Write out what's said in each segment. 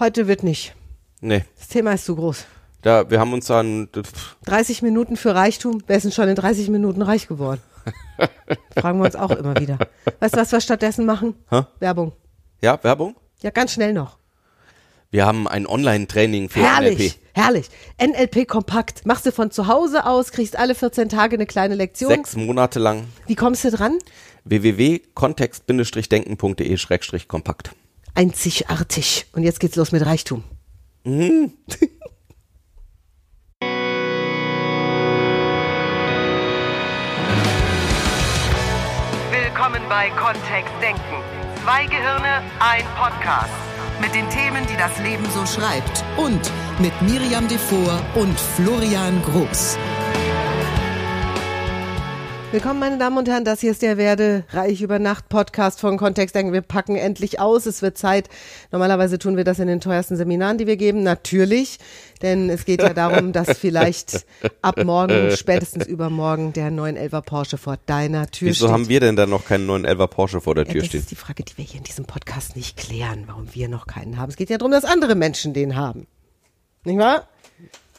Heute wird nicht. Nee, Das Thema ist zu groß. da, wir haben uns dann, pff, 30 Minuten für Reichtum. Wer ist denn schon in 30 Minuten reich geworden? Fragen wir uns auch immer wieder. Weißt du, was wir stattdessen machen? Hä? Werbung. ja, Werbung? Ja, ganz schnell noch. Wir haben ein Online-Training für herrlich, NLP. herrlich. NLP kompakt. Machst du von zu Hause aus, kriegst alle 14 Tage eine kleine Lektion. Sechs Monate lang. Wie kommst du dran? www.kontext-denken.de-kompakt. Einzigartig. Und jetzt geht's los mit Reichtum. Willkommen bei Kontext Denken. Zwei Gehirne, ein Podcast. mit den Themen, die das Leben so schreibt. Und mit Miriam Devor und Florian Groß. Willkommen, meine Damen und Herren. Das hier ist der Werde Reich über Nacht Podcast von Kontext Denken. Wir packen endlich aus. Es wird Zeit. Normalerweise tun wir das in den teuersten Seminaren, die wir geben. Natürlich. Denn es geht ja darum, dass vielleicht ab morgen, spätestens übermorgen, der 911er Porsche vor deiner Tür Wieso steht. haben wir denn dann noch keinen neuen Elver Porsche vor der Ja, Tür das stehen? ist die Frage, die wir hier in diesem Podcast nicht klären, warum wir noch keinen haben. Es geht ja darum, dass andere Menschen den haben. Nicht wahr?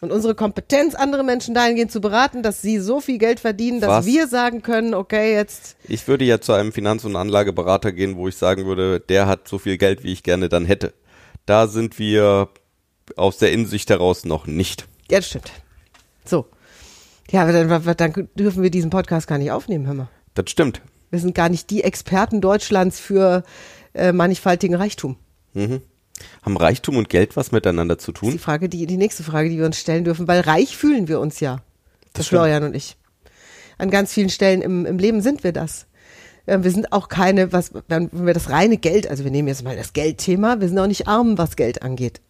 Und unsere Kompetenz, andere Menschen dahingehend zu beraten, dass sie so viel Geld verdienen, dass Was? wir sagen können, okay, jetzt Ich würde ja zu einem Finanz- und Anlageberater gehen, wo ich sagen würde, der hat so viel Geld, wie ich gerne dann hätte. Da sind wir aus der Innensicht heraus noch nicht. Ja, das stimmt. So. Ja, aber dann, dann dürfen wir diesen Podcast gar nicht aufnehmen, hör mal. Das stimmt. Wir sind gar nicht die Experten Deutschlands für äh, mannigfaltigen Reichtum. Haben Reichtum und Geld was miteinander zu Das ist die tun? Frage, die, die nächste Frage, die wir uns stellen dürfen, weil reich fühlen wir uns ja. Das stimmt. Florian und ich. An ganz vielen Stellen im, im Leben sind wir das. Äh, Wir sind auch keine, was, wenn wir das reine Geld, also wir nehmen jetzt mal das Geldthema, wir sind auch nicht arm, was Geld angeht.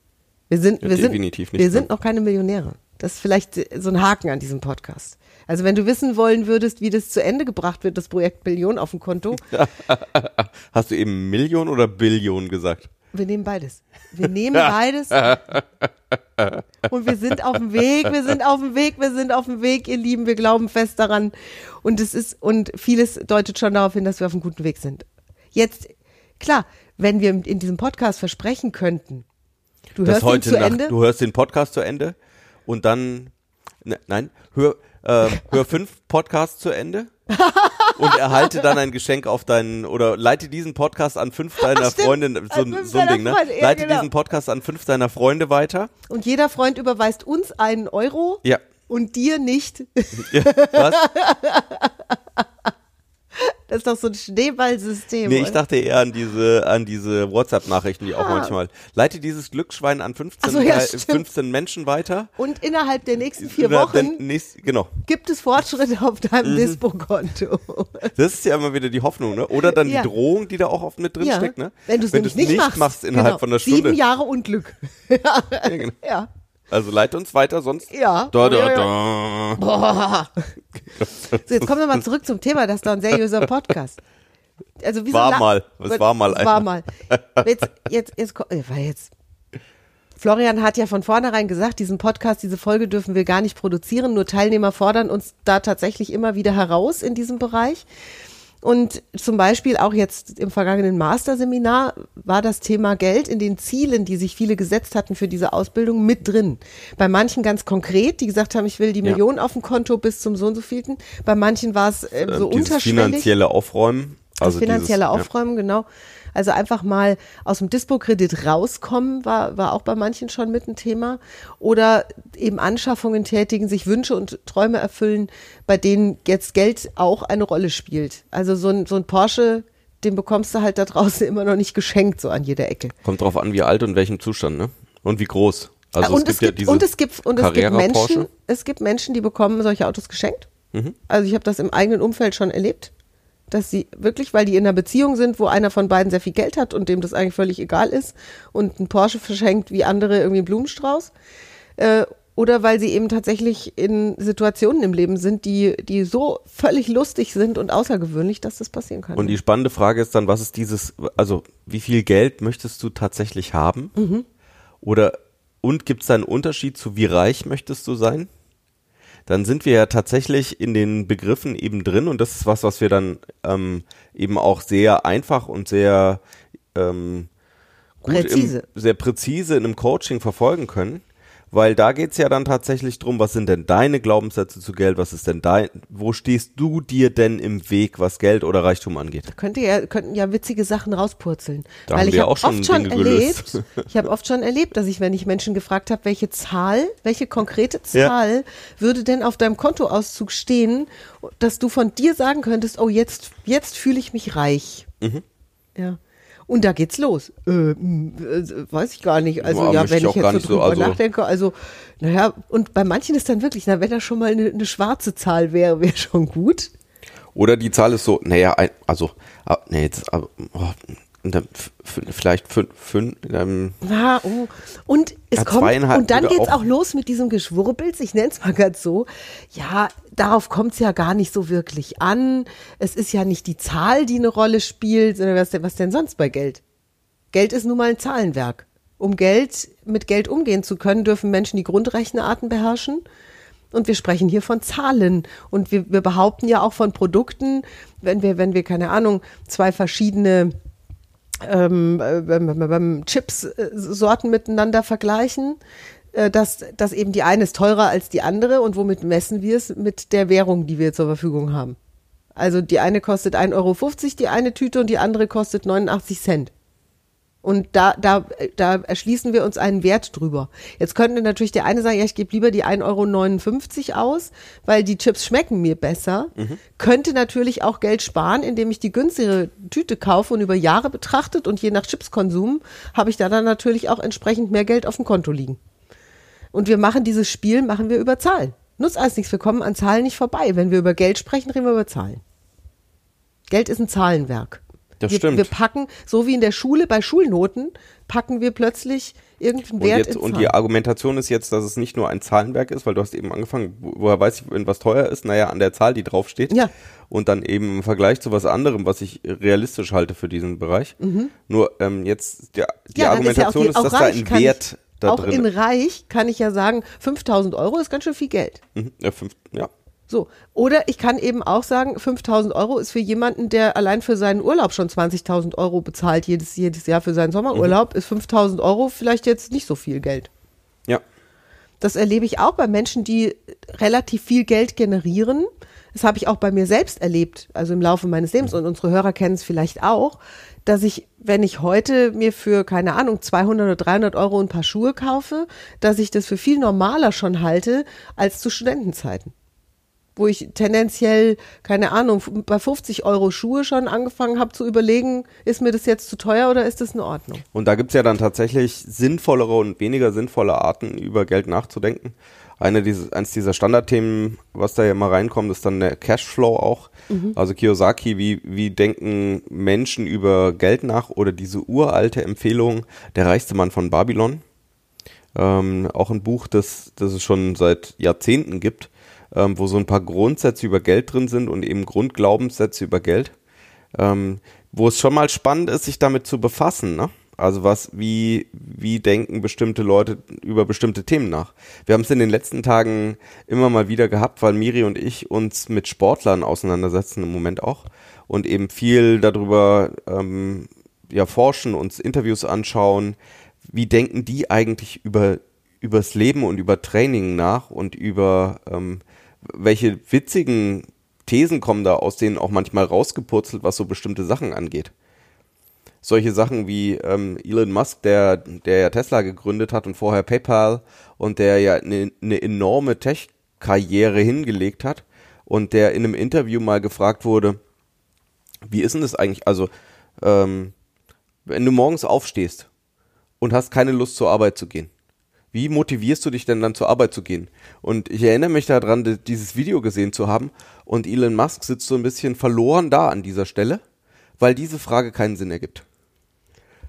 Wir sind, Ja, wir sind, definitiv nicht, wir sind ne? noch keine Millionäre. Das ist vielleicht so ein Haken an diesem Podcast. Also wenn du wissen wollen würdest, wie das zu Ende gebracht wird, das Projekt Billion auf dem Konto, Hast du eben Million oder Billion gesagt? Wir nehmen beides. Wir nehmen beides. Und wir sind auf dem Weg, wir sind auf dem Weg, wir sind auf dem Weg, ihr Lieben, wir glauben fest daran. Und es ist, und vieles deutet schon darauf hin, dass wir auf einem guten Weg sind. Jetzt, klar, wenn wir in diesem Podcast versprechen könnten, du Das hörst ihn heute zu Nacht, Ende, du hörst den Podcast zu Ende und dann, ne, nein, hör, äh, hör fünf Podcasts zu Ende und erhalte dann ein Geschenk auf deinen, oder leite diesen Podcast an fünf deiner Stimmt, Freunde, so, so ein Ding, ne? Ja, Leite genau. diesen Podcast an fünf deiner Freunde weiter. und jeder Freund überweist uns einen Euro Ja. und dir nicht. ja. Was? Das ist doch so ein Schneeballsystem. Nee, ich dachte eher an diese, an diese WhatsApp-Nachrichten, die auch Ah. manchmal. Leite dieses Glücksschwein an 15, Ach so, ja, äh, stimmt. 15 Menschen weiter. und innerhalb der nächsten vier Wochen dann Nächst, genau. gibt es Fortschritte auf deinem Mhm. Dispo-Konto. Das ist ja immer wieder die Hoffnung, ne? Oder dann Ja. die Drohung, die da auch oft mit drin steckt, ne? Wenn du es nicht, machst, innerhalb genau. von einer Stunde. Sieben Jahre Unglück. Ja, genau. Ja. Also leite uns weiter, sonst. Ja. Da, da, da. Boah. So, jetzt kommen wir mal zurück zum Thema, das ist doch ein seriöser Podcast. Also wieso War la- mal. Es war mal Es war mal. Jetzt, jetzt, jetzt, weil jetzt. Florian hat ja von vornherein gesagt, diesen Podcast, diese Folge dürfen wir gar nicht produzieren. Nur Teilnehmer fordern uns da tatsächlich immer wieder heraus in diesem Bereich. Und zum Beispiel auch jetzt im vergangenen Masterseminar war das Thema Geld in den Zielen, die sich viele gesetzt hatten für diese Ausbildung, mit drin. Bei manchen ganz konkret, die gesagt haben, ich will die Ja. Million auf dem Konto bis zum so und so vielten. Bei manchen war es äh, so Ähm, dieses unterschwellig. finanzielle Aufräumen. Also das finanzielle dieses, Aufräumen, genau. Also einfach mal aus dem Dispo-Kredit rauskommen, war, war auch bei manchen schon mit ein Thema. Oder eben Anschaffungen tätigen, sich Wünsche und Träume erfüllen, bei denen jetzt Geld auch eine Rolle spielt. Also so ein, so ein Porsche, den bekommst du halt da draußen immer noch nicht geschenkt, so an jeder Ecke. Kommt drauf an, wie alt und welchem Zustand, ne? Und wie groß. Also und es gibt, ja diese und es gibt und es gibt Menschen, Porsche. es gibt Menschen, die bekommen solche Autos geschenkt. Mhm. Also ich habe das im eigenen Umfeld schon erlebt, dass sie wirklich, weil die in einer Beziehung sind, wo einer von beiden sehr viel Geld hat und dem das eigentlich völlig egal ist und ein Porsche verschenkt wie andere irgendwie einen Blumenstrauß. Äh, oder weil sie eben tatsächlich in Situationen im Leben sind, die, die so völlig lustig sind und außergewöhnlich, dass das passieren kann. Und die spannende Frage ist dann, was ist dieses, also wie viel Geld möchtest du tatsächlich haben? Mhm. Oder und gibt es da einen Unterschied zu wie reich möchtest du sein? Dann sind wir ja tatsächlich in den Begriffen eben drin und das ist was, was wir dann ähm, eben auch sehr einfach und sehr ähm, gut Präzise. Im, sehr präzise in einem Coaching verfolgen können. Weil da geht's ja dann tatsächlich drum, was sind denn deine Glaubenssätze zu Geld, was ist denn dein, wo stehst du dir denn im Weg, was Geld oder Reichtum angeht? Könnte ja, könnten ja witzige Sachen rauspurzeln. Da Weil ich habe auch schon oft schon Dinge gelöst. erlebt, ich habe oft schon erlebt, dass ich, wenn ich Menschen gefragt habe, welche Zahl, welche konkrete Zahl würde denn auf deinem Kontoauszug stehen, dass du von dir sagen könntest, oh, jetzt, jetzt fühle ich mich reich. Mhm. Ja. Und da geht's los. Äh, äh, weiß ich gar nicht. Also ja, möchte wenn ich ich jetzt so drüber also- nachdenke, also naja, und bei manchen ist dann wirklich, na, wenn das schon mal eine, eine schwarze Zahl wäre, wäre schon gut. Oder die Zahl ist so, naja, also, ah, nee, jetzt, ah, oh, vielleicht fünf, fünf, ähm, Ja, oh. Und es Ja, kommt, und dann würde geht's auch- auch los mit diesem Geschwurbels, ich nenne es mal ganz so. Ja, darauf kommt's ja gar nicht so wirklich an. Es ist ja nicht die Zahl, die eine Rolle spielt, sondern was denn, was denn sonst bei Geld? Geld ist nun mal ein Zahlenwerk. Um Geld, mit Geld umgehen zu können, dürfen Menschen die Grundrechenarten beherrschen. Und wir sprechen hier von Zahlen. Und wir, wir behaupten ja auch von Produkten, wenn wir, wenn wir, keine Ahnung, zwei verschiedene ähm, äh, beim- beim- beim Chips-Sorten miteinander vergleichen, äh, dass, dass eben die eine ist teurer als die andere und womit messen wir es? Mit der Währung, die wir zur Verfügung haben. Also die eine kostet 1,50 Euro, die eine Tüte und die andere kostet 89 Cent. Und da, da, da erschließen wir uns einen Wert drüber. Jetzt könnte natürlich der eine sagen, ja, ich gebe lieber die 1,59 Euro aus, weil die Chips schmecken mir besser. Könnte natürlich auch Geld sparen, indem ich die günstigere Tüte kaufe und über Jahre betrachtet und je nach Chipskonsum habe ich da dann natürlich auch entsprechend mehr Geld auf dem Konto liegen. Und wir machen dieses Spiel, machen wir über Zahlen. Nutzt alles nichts, wir kommen an Zahlen nicht vorbei. Wenn wir über Geld sprechen, reden wir über Zahlen. Geld ist ein Zahlenwerk. Das wir, stimmt. Wir packen, so wie in der Schule bei Schulnoten, packen wir plötzlich irgendeinen Und, Wert jetzt, in und Zahlen. die Argumentation ist jetzt, dass es nicht nur ein Zahlenwerk ist, weil du hast eben angefangen, wo- woher weiß ich, wenn was teuer ist? Naja, an der Zahl, die draufsteht. Ja. Und dann eben im Vergleich zu was anderem, was ich realistisch halte für diesen Bereich. Nur ähm, jetzt, der, die Mhm. ja, dann ist ja auch Argumentation ist, auch dass da ein Wert ich, da Auch in drin reich kann ich ja sagen, 5000 Euro ist ganz schön viel Geld. Mhm, ja, fünf, ja. So. Oder ich kann eben auch sagen, 5000 Euro ist für jemanden, der allein für seinen Urlaub schon 20.000 Euro bezahlt, jedes, jedes Jahr für seinen Sommerurlaub, ist 5000 Euro vielleicht jetzt nicht so viel Geld. ja. Das erlebe ich auch bei Menschen, die relativ viel Geld generieren. Das habe ich auch bei mir selbst erlebt, also im Laufe meines Lebens. Und unsere Hörer kennen es vielleicht auch, dass ich, wenn ich heute mir für, keine Ahnung, 200 oder 300 Euro ein paar Schuhe kaufe, dass ich das für viel normaler schon halte als zu Studentenzeiten. Wo ich tendenziell, keine Ahnung, bei 50 Euro Schuhe schon angefangen habe zu überlegen, ist mir das jetzt zu teuer oder ist das in Ordnung? Und da gibt's ja dann tatsächlich sinnvollere und weniger sinnvolle Arten, über Geld nachzudenken. Eine dieses, eins dieser Standardthemen, was da ja immer reinkommt, ist dann der Cashflow auch. Also Kiyosaki, wie, wie denken Menschen über Geld nach oder diese uralte Empfehlung, der reichste Mann von Babylon. Ähm, auch ein Buch, das, das es schon seit Jahrzehnten gibt, ähm, wo so ein paar Grundsätze über Geld drin sind und eben Grundglaubenssätze über Geld ähm, wo es schon mal spannend ist, sich damit zu befassen, ne? Also was, wie, wie denken bestimmte Leute über bestimmte Themen nach? Wir haben es in den letzten Tagen immer mal wieder gehabt, weil Miri und ich uns mit Sportlern auseinandersetzen im Moment auch und eben viel darüber ähm, ja forschen, uns Interviews anschauen. Wie denken die eigentlich über übers Leben und über Training nach und über ähm, welche witzigen Thesen kommen da aus denen auch manchmal rausgepurzelt, was so bestimmte Sachen angeht. Solche Sachen wie ähm, Elon Musk, der, der ja Tesla gegründet hat und vorher PayPal und der ja eine, eine enorme Tech-Karriere hingelegt hat und der in einem Interview mal gefragt wurde, wie ist denn das eigentlich, also ähm, wenn du morgens aufstehst und hast keine Lust zur Arbeit zu gehen, wie motivierst du dich denn dann zur Arbeit zu gehen? Und ich erinnere mich daran, dieses Video gesehen zu haben und Elon Musk sitzt so ein bisschen verloren da an dieser Stelle, weil diese Frage keinen Sinn ergibt.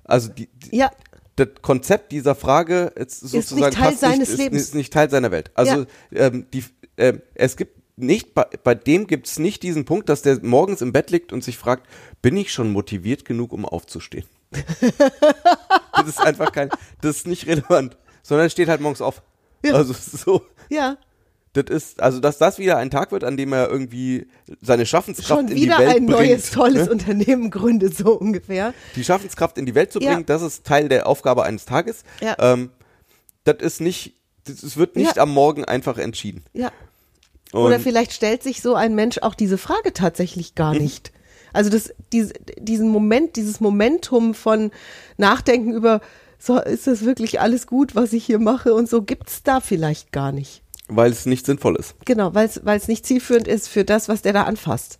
Also die, die, Ja, das Konzept dieser Frage ist sozusagen Teil passt seines nicht, Lebens. Ist, ist nicht Teil seiner Welt. Also ähm, die, ähm, es gibt nicht bei, bei dem gibt es nicht diesen Punkt, dass der morgens im Bett liegt und sich fragt, bin ich schon motiviert genug, um aufzustehen? das ist einfach kein, das ist nicht relevant, sondern er steht halt morgens auf. Ja. Also so, ja. das ist, also dass das wieder ein Tag wird, an dem er irgendwie seine Schaffenskraft Schon in die wieder Welt ein bringt. neues, tolles ne? Unternehmen gründet, so ungefähr. Die Schaffenskraft in die Welt zu Ja. bringen, das ist Teil der Aufgabe eines Tages. Ja. Ähm, das ist nicht, es wird nicht Ja. am Morgen einfach entschieden. Ja. Und Oder vielleicht stellt sich so ein Mensch auch diese Frage tatsächlich gar nicht. Also das, diese, diesen Moment, dieses Momentum von Nachdenken über, so, ist das wirklich alles gut, was ich hier mache und so, gibt's da vielleicht gar nicht. weil es nicht sinnvoll ist. Genau, weil es nicht zielführend ist für das, was der da anfasst.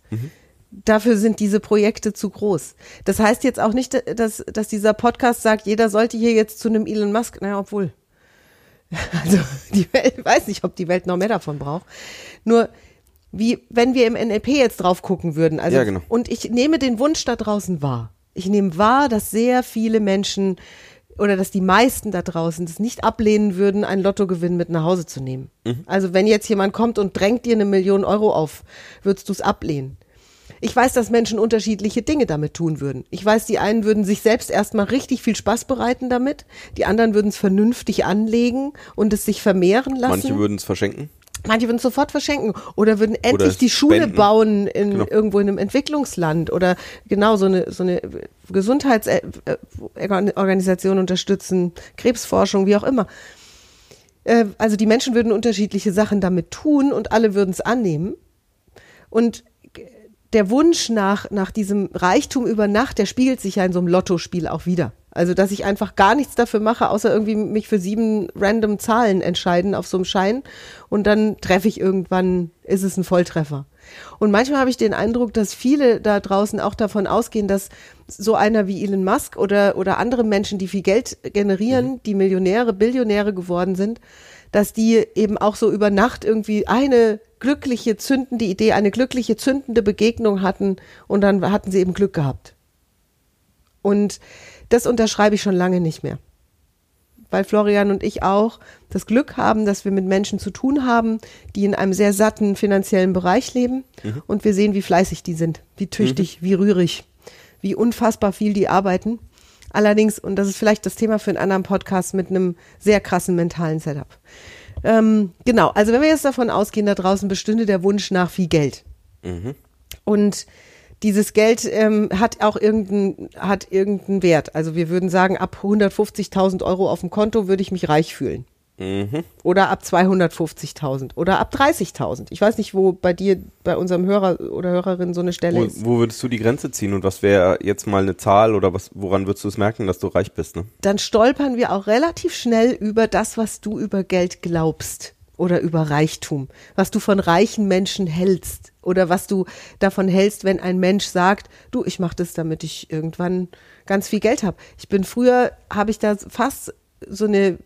Dafür sind diese Projekte zu groß. Das heißt jetzt auch nicht, dass, dass dieser Podcast sagt, jeder sollte hier jetzt zu einem Elon Musk, naja, obwohl. Also die Welt, ich weiß nicht, ob die Welt noch mehr davon braucht. Nur wie, wenn wir im NLP jetzt drauf gucken würden, also Ja, genau. und ich nehme den Wunsch da draußen wahr. Ich nehme wahr, dass sehr viele Menschen oder dass die meisten da draußen das nicht ablehnen würden, einen Lottogewinn mit nach Hause zu nehmen. Also wenn jetzt jemand kommt und drängt dir eine Million Euro auf, würdest du es ablehnen. Ich weiß, dass Menschen unterschiedliche Dinge damit tun würden. Ich weiß, die einen würden sich selbst erstmal richtig viel Spaß bereiten damit, die anderen würden es vernünftig anlegen und es sich vermehren lassen. Manche würden es verschenken. Manche würden es sofort verschenken oder würden endlich Oder die Schule bauen in Genau. irgendwo in einem Entwicklungsland oder genau so eine so eine Gesundheitsorganisation unterstützen, Krebsforschung, wie auch immer. Äh, Also die Menschen würden unterschiedliche Sachen damit tun und alle würden es annehmen. Und der Wunsch nach, nach diesem Reichtum über Nacht, der spiegelt sich ja in so einem Lottospiel auch wieder. Also, dass ich einfach gar nichts dafür mache, außer irgendwie mich für sieben random Zahlen entscheiden auf so einem Schein und dann treffe ich irgendwann, ist es ein Volltreffer. Und manchmal habe ich den Eindruck, dass viele da draußen auch davon ausgehen, dass so einer wie Elon Musk oder, oder andere Menschen, die viel Geld generieren, die Millionäre, Billionäre geworden sind, dass die eben auch so über Nacht irgendwie eine glückliche, zündende Idee, eine glückliche, zündende Begegnung hatten und dann hatten sie eben Glück gehabt. Und das unterschreibe ich schon lange nicht mehr. Weil Florian und ich auch das Glück haben, dass wir mit Menschen zu tun haben, die in einem sehr satten finanziellen Bereich leben. Und wir sehen, wie fleißig die sind, wie tüchtig, wie rührig, wie unfassbar viel die arbeiten. Allerdings, und das ist vielleicht das Thema für einen anderen Podcast mit einem sehr krassen mentalen Setup. Ähm, genau, also wenn wir jetzt davon ausgehen, da draußen bestünde der Wunsch nach viel Geld. Und dieses Geld ähm, hat auch irgendeinen hat irgendeinen Wert. Also wir würden sagen, ab 150.000 Euro auf dem Konto würde ich mich reich fühlen. Oder ab 250.000 oder ab 30.000. Ich weiß nicht, wo bei dir, bei unserem Hörer oder Hörerin so eine Stelle Wo, ist. wo würdest du die Grenze ziehen und was wäre jetzt mal eine Zahl oder was, woran würdest du es merken, dass du reich bist? Ne? Dann stolpern wir auch relativ schnell über das, was du über Geld glaubst oder über Reichtum, was du von reichen Menschen hältst oder was du davon hältst, wenn ein Mensch sagt, du, ich mache das, damit ich irgendwann ganz viel Geld habe. Ich bin früher, habe ich da fast so eine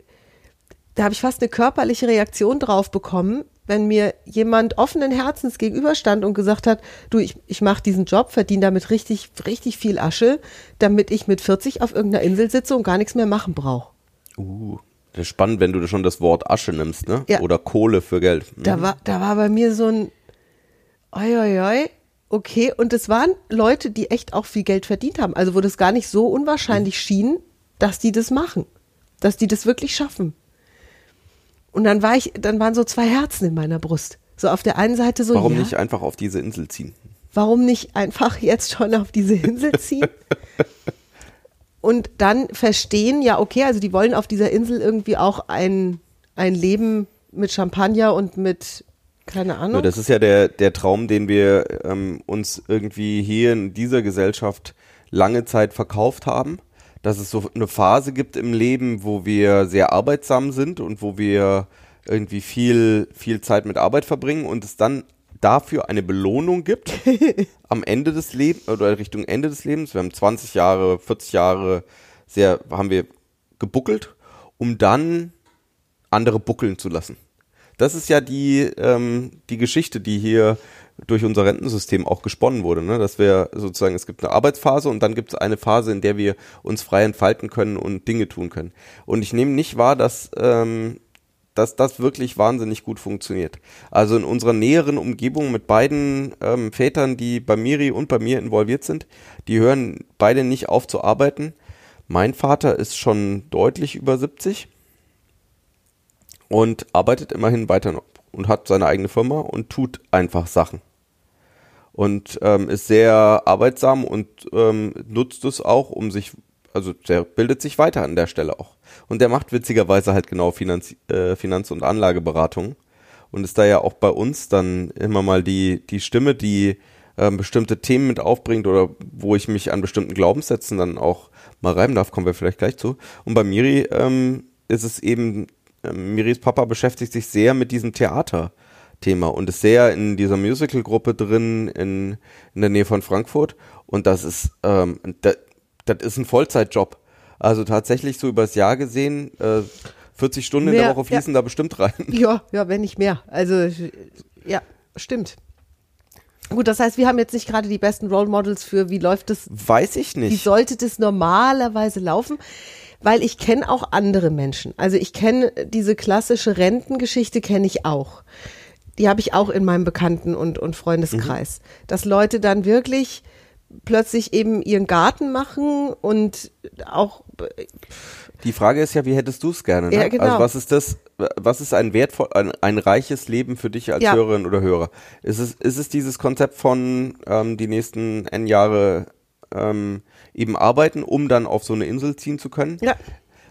da habe ich fast eine körperliche Reaktion drauf bekommen, wenn mir jemand offenen Herzens gegenüberstand und gesagt hat, du, ich, ich mache diesen Job, verdiene damit richtig, richtig viel Asche, damit ich mit 40 auf irgendeiner Insel sitze und gar nichts mehr machen brauche. Uh, das ist spannend, wenn du schon das Wort Asche nimmst, ne? Ja. Oder Kohle für Geld. Mhm. Da war, da war bei mir so ein, oi, oi, oi, okay. Und es waren Leute, die echt auch viel Geld verdient haben. Also wo das gar nicht so unwahrscheinlich schien, dass die das machen. Dass die das wirklich schaffen. Und dann war ich, dann waren so zwei Herzen in meiner Brust. So auf der einen Seite so, Warum ja, nicht einfach auf diese Insel ziehen? warum nicht einfach jetzt schon auf diese Insel ziehen? Und dann verstehen, ja, okay, also die wollen auf dieser Insel irgendwie auch ein, ein Leben mit Champagner und mit, keine Ahnung. Ja, das ist ja der, der Traum, den wir ähm, uns irgendwie hier in dieser Gesellschaft lange Zeit verkauft haben. Dass es so eine Phase gibt im Leben, wo wir sehr arbeitsam sind und wo wir irgendwie viel, viel Zeit mit Arbeit verbringen und es dann dafür eine Belohnung gibt am Ende des Lebens oder Richtung Ende des Lebens. Wir haben 20 Jahre, 40 Jahre sehr, haben wir gebuckelt, um dann andere buckeln zu lassen. Das ist ja die, ähm, die Geschichte, die hier durch unser Rentensystem auch gesponnen wurde, ne? dass wir sozusagen, es gibt eine Arbeitsphase und dann gibt es eine Phase, in der wir uns frei entfalten können und Dinge tun können. Und ich nehme nicht wahr, dass, ähm, dass das wirklich wahnsinnig gut funktioniert. Also in unserer näheren Umgebung mit beiden ähm, Vätern, die bei Miri und bei mir involviert sind, die hören beide nicht auf zu arbeiten. Mein Vater ist schon deutlich über 70 und arbeitet immerhin weiter noch und hat seine eigene Firma und tut einfach Sachen. Und ähm, ist sehr arbeitsam und ähm, nutzt es auch, um sich, also der bildet sich weiter an der Stelle auch. Und der macht witzigerweise halt genau Finanz, äh, Finanz- und Anlageberatung und ist da ja auch bei uns dann immer mal die, die Stimme, die ähm, bestimmte Themen mit aufbringt oder wo ich mich an bestimmten Glaubenssätzen dann auch mal reiben darf, kommen wir vielleicht gleich zu. Und bei Miri ähm, ist es eben, Miris Papa beschäftigt sich sehr mit diesem Theater-Thema und ist sehr in dieser Musical-Gruppe drin in, in der Nähe von Frankfurt. Und das ist, ähm, das, das ist ein Vollzeitjob. Also tatsächlich so übers Jahr gesehen, äh, 40 Stunden in Mehr, der Woche fließen da bestimmt rein. Ja, ja, wenn nicht mehr. Also, ja, stimmt. Gut, das heißt, wir haben jetzt nicht gerade die besten Role Models für, wie läuft das, Weiß ich wie nicht. sollte das normalerweise laufen? Weil ich kenne auch andere Menschen. Also ich kenne diese klassische Rentengeschichte, kenne ich auch. Die habe ich auch in meinem Bekannten- und, und Freundeskreis. Dass Leute dann wirklich plötzlich eben ihren Garten machen und auch Die Frage ist ja, wie hättest du es gerne? Ne? Ja, genau. Also was ist das, was ist ein wertvoll, ein, ein reiches Leben für dich als Ja. Hörerin oder Hörer? Ist es, ist es dieses Konzept von ähm, die nächsten N Jahre ähm, eben arbeiten, um dann auf so eine Insel ziehen zu können? Ja.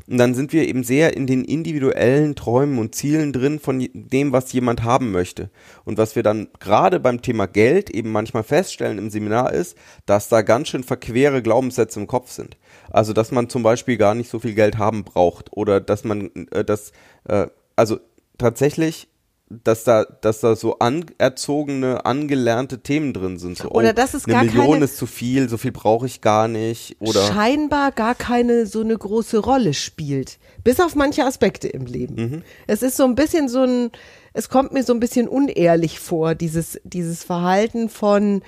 Und dann sind wir eben sehr in den individuellen Träumen und Zielen drin von dem, was jemand haben möchte. Und was wir dann gerade beim Thema Geld eben manchmal feststellen im Seminar ist, dass da ganz schön verquere Glaubenssätze im Kopf sind. Also, dass man zum Beispiel gar nicht so viel Geld haben braucht oder dass man, äh, das, äh, also tatsächlich, dass da, dass da so anerzogene, angelernte Themen drin sind. So, Oder oh, dass es eine gar Million keine- ist zu viel, so viel brauche ich gar nicht. Oder scheinbar gar keine so eine große Rolle spielt. Bis auf manche Aspekte im Leben. Mhm. Es ist so ein bisschen so ein, es kommt mir so ein bisschen unehrlich vor, dieses, dieses Verhalten von,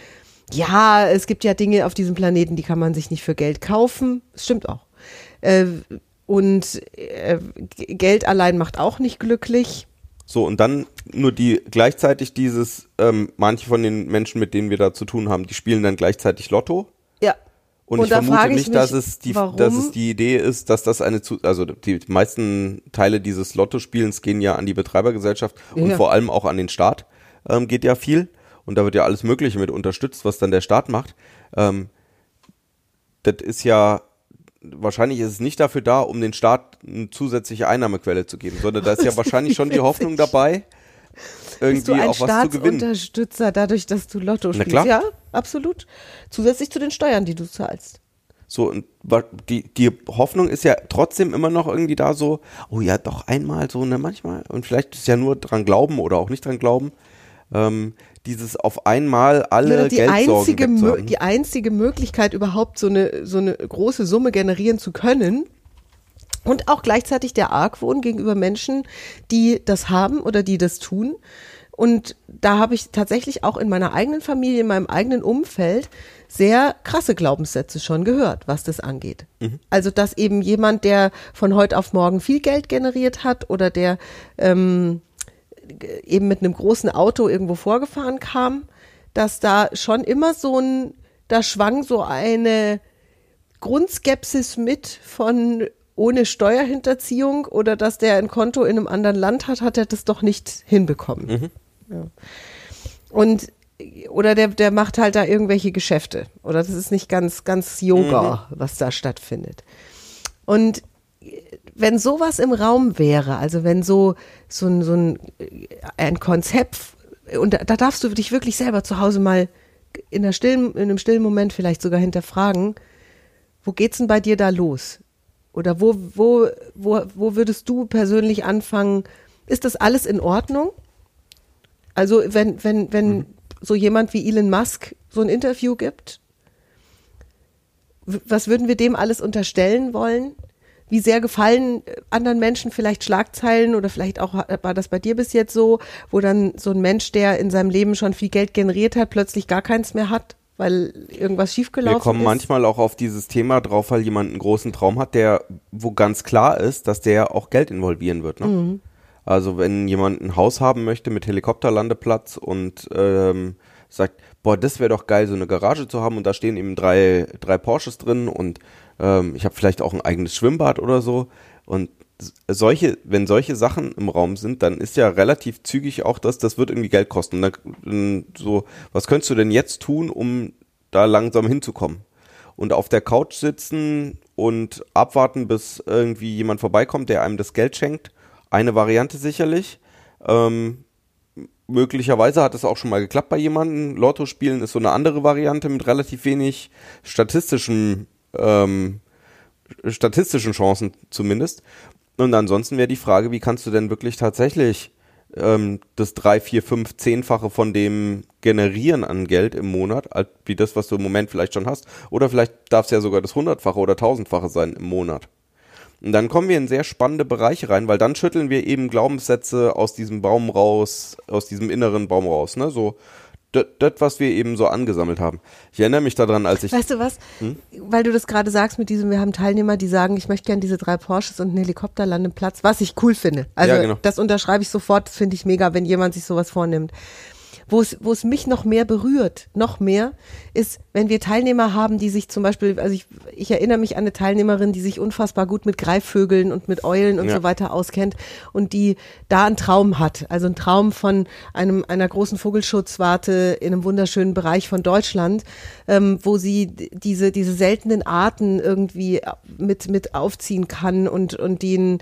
ja, es gibt ja Dinge auf diesem Planeten, die kann man sich nicht für Geld kaufen. Das stimmt auch. Äh, und äh, Geld allein macht auch nicht glücklich. So, und dann nur die gleichzeitig dieses, ähm, manche von den Menschen, mit denen wir da zu tun haben, die spielen dann gleichzeitig Lotto. Ja. Und, ich da vermute frage ich nicht, dass mich, es die, warum? dass es die Idee ist, dass das eine zu, also die meisten Teile dieses Lottospielens gehen ja an die Betreibergesellschaft und Ja. vor allem auch an den Staat, ähm, geht ja viel. Und da wird ja alles Mögliche mit unterstützt, was dann der Staat macht. Ähm, das ist ja, wahrscheinlich ist es nicht dafür da, um den Staat eine zusätzliche Einnahmequelle zu geben, sondern da ist ja wahrscheinlich schon die Hoffnung dabei, irgendwie auch was zu gewinnen. Staatsunterstützer dadurch, dass du Lotto spielst? klar. Ja, absolut. Zusätzlich zu den Steuern, die du zahlst. So, und die, die Hoffnung ist ja trotzdem immer noch irgendwie da so, oh ja, doch einmal so, ne, manchmal. Und vielleicht ist ja nur dran glauben oder auch nicht dran glauben. Ähm, dieses auf einmal alle Oder die Geldsorgen einzige, die einzige Möglichkeit, überhaupt so eine, so eine große Summe generieren zu können. Und auch gleichzeitig der Argwohn gegenüber Menschen, die das haben oder die das tun. Und da habe ich tatsächlich auch in meiner eigenen Familie, in meinem eigenen Umfeld sehr krasse Glaubenssätze schon gehört, was das angeht. Also, dass eben jemand, der von heute auf morgen viel Geld generiert hat oder der ähm, eben mit einem großen Auto irgendwo vorgefahren kam, dass da schon immer so ein, da schwang so eine Grundskepsis mit von ohne Steuerhinterziehung oder dass der ein Konto in einem anderen Land hat, hat er das doch nicht hinbekommen. Ja. Und oder der, der macht halt da irgendwelche Geschäfte. Oder das ist nicht ganz, ganz Yoga, was da stattfindet. Und wenn sowas im Raum wäre, also wenn so, so ein, so ein, äh, ein Konzept, und da, da darfst du dich wirklich selber zu Hause mal in, der stillen, in einem stillen Moment vielleicht sogar hinterfragen, wo geht's denn bei dir da los? Oder wo, wo, wo, wo würdest du persönlich anfangen? Ist das alles in Ordnung? Also wenn, wenn, wenn so jemand wie Elon Musk so ein Interview gibt, was würden wir dem alles unterstellen wollen? Wie sehr gefallen äh, anderen Menschen vielleicht Schlagzeilen oder vielleicht auch äh, war das bei dir bis jetzt so, wo dann so ein Mensch, der in seinem Leben schon viel Geld generiert hat, plötzlich gar keins mehr hat, weil irgendwas schiefgelaufen Wir kommen ist? manchmal auch auf dieses Thema drauf, weil jemand einen großen Traum hat, der, wo ganz klar ist, dass der auch Geld involvieren wird. Ne? Mhm. Also wenn jemand ein Haus haben möchte mit Helikopterlandeplatz und ähm, sagt, boah, das wäre doch geil, so eine Garage zu haben und da stehen eben drei, drei Porsches drin und ähm, ich habe vielleicht auch ein eigenes Schwimmbad oder so und solche, wenn solche Sachen im Raum sind, dann ist ja relativ zügig auch das, das wird irgendwie Geld kosten. Dann, so, was könntest du denn jetzt tun, um da langsam hinzukommen? Und auf der Couch sitzen und abwarten, bis irgendwie jemand vorbeikommt, der einem das Geld schenkt. Eine Variante sicherlich. Ähm, möglicherweise hat es auch schon mal geklappt bei jemandem. Lotto spielen ist so eine andere Variante mit relativ wenig statistischen, ähm, statistischen Chancen zumindest. Und ansonsten wäre die Frage, wie kannst du denn wirklich tatsächlich ähm, das drei, vier, fünf, zehnfache von dem generieren an Geld im Monat, wie das, was du im Moment vielleicht schon hast. Oder vielleicht darf es ja sogar das hundertfache oder tausendfache sein im Monat. Und dann kommen wir in sehr spannende Bereiche rein, weil dann schütteln wir eben Glaubenssätze aus diesem Baum raus, aus diesem inneren Baum raus, ne? So das, was wir eben so angesammelt haben. Ich erinnere mich daran, als ich Weißt du was? Hm? Weil du das gerade sagst mit diesem, wir haben Teilnehmer, die sagen, ich möchte gerne diese drei Porsches und einen Helikopterlandeplatz, was ich cool finde. Also Ja, genau. das unterschreibe ich sofort, das finde ich mega, wenn jemand sich sowas vornimmt. Wo es, wo es mich noch mehr berührt, noch mehr, ist, wenn wir Teilnehmer haben, die sich zum Beispiel, also ich, ich erinnere mich an eine Teilnehmerin, die sich unfassbar gut mit Greifvögeln und mit Eulen und Ja. so weiter auskennt und die da einen Traum hat. Also einen Traum von einem, einer großen Vogelschutzwarte in einem wunderschönen Bereich von Deutschland, ähm, wo sie diese, diese seltenen Arten irgendwie mit, mit aufziehen kann und, und die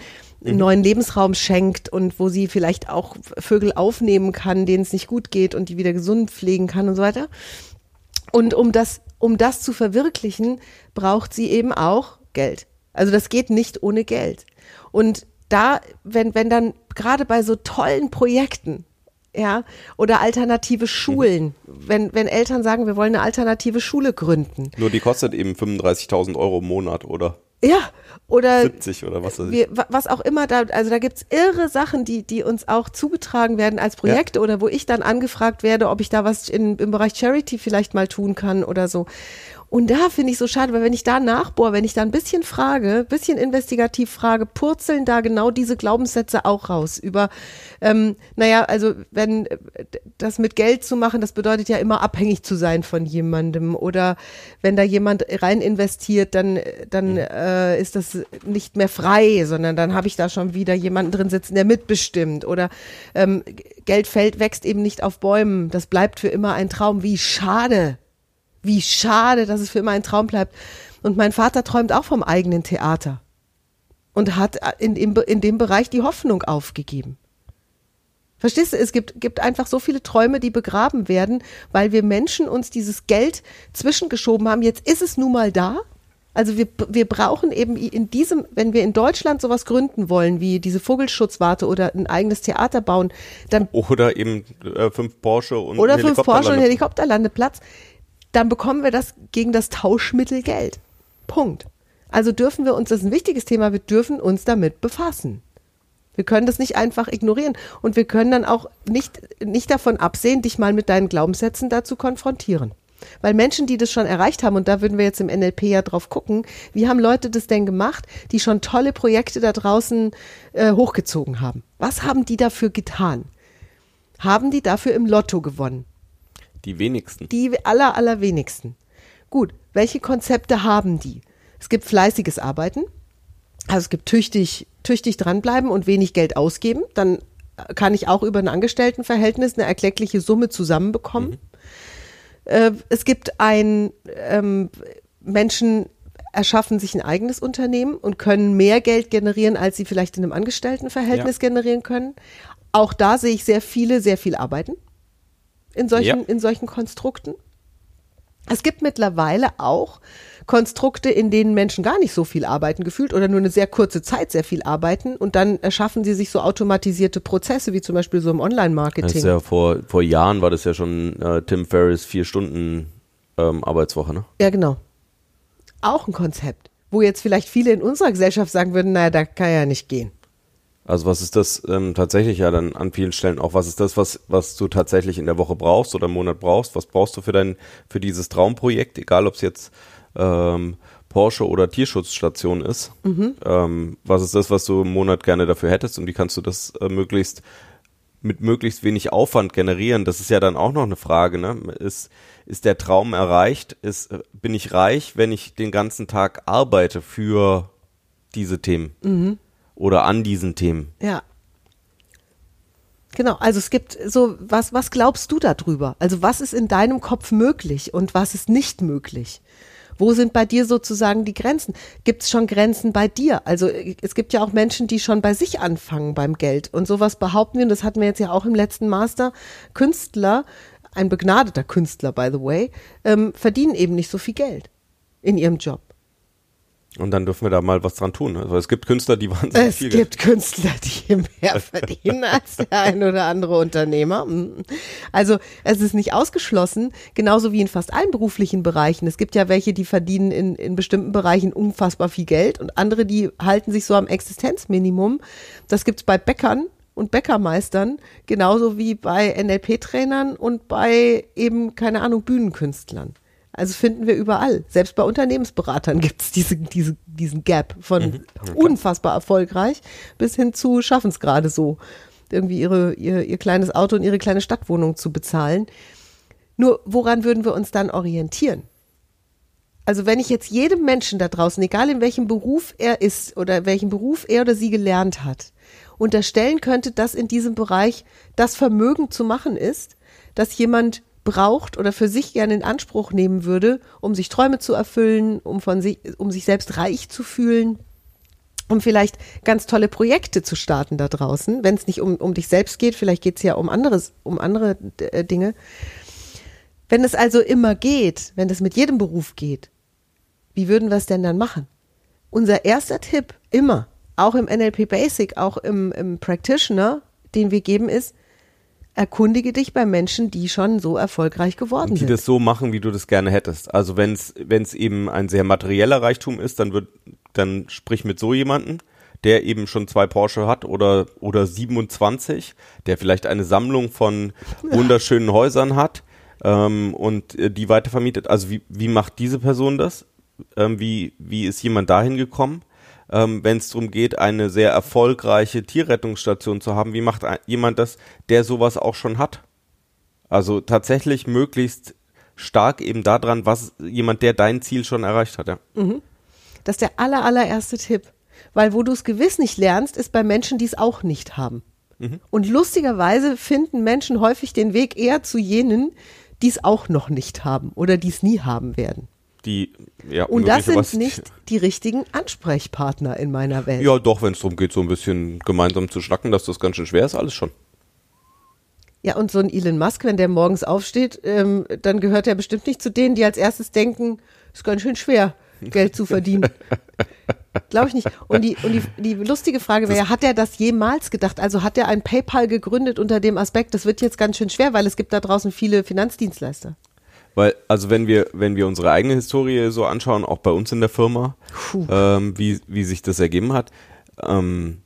einen neuen Lebensraum schenkt und wo sie vielleicht auch Vögel aufnehmen kann, denen es nicht gut geht und die wieder gesund pflegen kann und so weiter. Und um das, um das zu verwirklichen, braucht sie eben auch Geld. Also das geht nicht ohne Geld. Und da, wenn, wenn dann gerade bei so tollen Projekten, ja, oder alternative Schulen, wenn, wenn Eltern sagen, wir wollen eine alternative Schule gründen. nur die kostet eben 35.000 Euro im Monat oder Ja, oder 70 oder was weiß ich. was auch immer da, also da gibt's irre Sachen, die, die uns auch zugetragen werden als Projekte oder wo ich dann angefragt werde, ob ich da was in, im Bereich Charity vielleicht mal tun kann oder so. Und da finde ich so schade, weil wenn ich da nachbohre, wenn ich da ein bisschen frage, bisschen investigativ frage, purzeln da genau diese Glaubenssätze auch raus über, ähm, naja, also wenn äh, das mit Geld zu machen, das bedeutet ja immer abhängig zu sein von jemandem. Oder wenn da jemand rein investiert, dann, dann äh, ist das nicht mehr frei, sondern dann habe ich da schon wieder jemanden drin sitzen, der mitbestimmt. Oder ähm, Geld fällt, wächst eben nicht auf Bäumen, das bleibt für immer ein Traum. Wie schade, wie schade, dass es für immer ein Traum bleibt. Und mein Vater träumt auch vom eigenen Theater und hat in, in, in dem Bereich die Hoffnung aufgegeben. Verstehst du, es gibt, gibt einfach so viele Träume, die begraben werden, weil wir Menschen uns dieses Geld zwischengeschoben haben. Jetzt ist es nun mal da. Also wir, wir brauchen eben in diesem, wenn wir in Deutschland sowas gründen wollen, wie diese Vogelschutzwarte oder ein eigenes Theater bauen, dann Oder eben äh, fünf Porsche und oder fünf Porsche und Helikopterlande- Helikopterlandeplatz, dann bekommen wir das gegen das Tauschmittel Geld. Punkt. Also dürfen wir uns, das ist ein wichtiges Thema, wir dürfen uns damit befassen. Wir können das nicht einfach ignorieren und wir können dann auch nicht, nicht davon absehen, dich mal mit deinen Glaubenssätzen da zu konfrontieren. Weil Menschen, die das schon erreicht haben, und da würden wir jetzt im NLP ja drauf gucken, wie haben Leute das denn gemacht, die schon tolle Projekte da draußen äh, hochgezogen haben? Was haben die dafür getan? Haben die dafür im Lotto gewonnen? Die wenigsten. Die aller, allerwenigsten. Gut, welche Konzepte haben die? Es gibt fleißiges Arbeiten, also es gibt tüchtig, tüchtig dranbleiben und wenig Geld ausgeben. Dann kann ich auch über ein Angestelltenverhältnis eine erkleckliche Summe zusammenbekommen. Äh, es gibt ein, ähm, Menschen erschaffen sich ein eigenes Unternehmen und können mehr Geld generieren, als sie vielleicht in einem Angestelltenverhältnis generieren können. Auch da sehe ich sehr viele, sehr viel arbeiten in solchen, Ja. in solchen Konstrukten. Es gibt mittlerweile auch Konstrukte, in denen Menschen gar nicht so viel arbeiten gefühlt oder nur eine sehr kurze Zeit sehr viel arbeiten und dann erschaffen sie sich so automatisierte Prozesse, wie zum Beispiel so im Das Online-Marketing. ist ja vor, vor Jahren war das ja schon äh, Tim Ferriss vier Stunden ähm, Arbeitswoche, ne? Ja, genau. Auch ein Konzept, wo jetzt vielleicht viele in unserer Gesellschaft sagen würden, naja, da kann ja nicht gehen. Also was ist das ähm, tatsächlich ja dann an vielen Stellen auch, was ist das, was, was du tatsächlich in der Woche brauchst oder im Monat brauchst? Was brauchst du für dein, für dieses Traumprojekt, egal ob es jetzt ähm, Porsche oder Tierschutzstation ist? Ähm, was ist das, was du im Monat gerne dafür hättest und wie kannst du das äh, möglichst mit möglichst wenig Aufwand generieren? Das ist ja dann auch noch eine Frage, ne? Ist, ist der Traum erreicht? Ist, äh, bin ich reich, wenn ich den ganzen Tag arbeite für diese Themen? Oder an diesen Themen. Ja. Genau, also es gibt so, was, was glaubst du darüber? Also was ist in deinem Kopf möglich und was ist nicht möglich? Wo sind bei dir sozusagen die Grenzen? Gibt es schon Grenzen bei dir? Also es gibt ja auch Menschen, die schon bei sich anfangen beim Geld. Und sowas behaupten wir, und das hatten wir jetzt ja auch im letzten Master, Künstler, ein begnadeter Künstler, by the way, ähm, verdienen eben nicht so viel Geld in ihrem Job. Und dann dürfen wir da mal was dran tun. Also es gibt Künstler, die wahnsinnig Es viel gibt Künstler, die mehr verdienen als der ein oder andere Unternehmer. Mm. Also es ist nicht ausgeschlossen, genauso wie in fast allen beruflichen Bereichen. Es gibt ja welche, die verdienen in, in bestimmten Bereichen unfassbar viel Geld und andere, die halten sich so am Existenzminimum. Das gibt's bei Bäckern und Bäckermeistern, genauso wie bei NLP-Trainern und bei eben, keine Ahnung, Bühnenkünstlern. Also finden wir überall. Selbst bei Unternehmensberatern gibt es diese, diese, diesen Gap von unfassbar erfolgreich bis hin zu schaffen es gerade so, irgendwie ihre, ihr, ihr kleines Auto und ihre kleine Stadtwohnung zu bezahlen. Nur woran würden wir uns dann orientieren? Also wenn ich jetzt jedem Menschen da draußen, egal in welchem Beruf er ist oder welchen Beruf er oder sie gelernt hat, unterstellen könnte, dass in diesem Bereich das Vermögen zu machen ist, dass jemand braucht oder für sich gerne in Anspruch nehmen würde, um sich Träume zu erfüllen, um von sich, um sich selbst reich zu fühlen, um vielleicht ganz tolle Projekte zu starten da draußen, wenn es nicht um, um dich selbst geht, vielleicht geht es ja um anderes, um andere äh, Dinge. Wenn es also immer geht, wenn es mit jedem Beruf geht, wie würden wir es denn dann machen? Unser erster Tipp immer, auch im NLP Basic, auch im, im Practitioner, den wir geben, ist, erkundige dich bei Menschen, die schon so erfolgreich geworden die sind. das so machen, wie du das gerne hättest. Also wenn es wenn es eben ein sehr materieller Reichtum ist, dann wird dann sprich mit so jemanden, der eben schon zwei Porsche hat oder oder 27, der vielleicht eine Sammlung von wunderschönen Häusern hat ähm, und äh, die weitervermietet. Also wie wie macht diese Person das? Ähm, wie wie ist jemand dahin gekommen? Ähm, wenn es darum geht, eine sehr erfolgreiche Tierrettungsstation zu haben. Wie macht jemand das, der sowas auch schon hat? Also tatsächlich möglichst stark eben daran, was jemand, der dein Ziel schon erreicht hat. Ja. Das ist der aller, allererste Tipp. Weil wo du es gewiss nicht lernst, ist bei Menschen, die es auch nicht haben. Und lustigerweise finden Menschen häufig den Weg eher zu jenen, die es auch noch nicht haben oder die es nie haben werden. Die, ja, Und das sind nicht die richtigen Ansprechpartner in meiner Welt. Ja, doch, wenn es darum geht, so ein bisschen gemeinsam zu schnacken, dass das ganz schön schwer ist, alles schon. Ja, und so ein Elon Musk, wenn der morgens aufsteht, ähm, dann gehört er bestimmt nicht zu denen, die als erstes denken, ist ganz schön schwer, Geld zu verdienen. Glaube ich nicht. Und die, und die, die lustige Frage wäre, hat er das jemals gedacht? Also hat er ein PayPal gegründet unter dem Aspekt, das wird jetzt ganz schön schwer, weil es gibt da draußen viele Finanzdienstleister. Weil, also wenn wir, wenn wir unsere eigene Historie so anschauen, auch bei uns in der Firma, ähm, wie, wie sich das ergeben hat, ähm,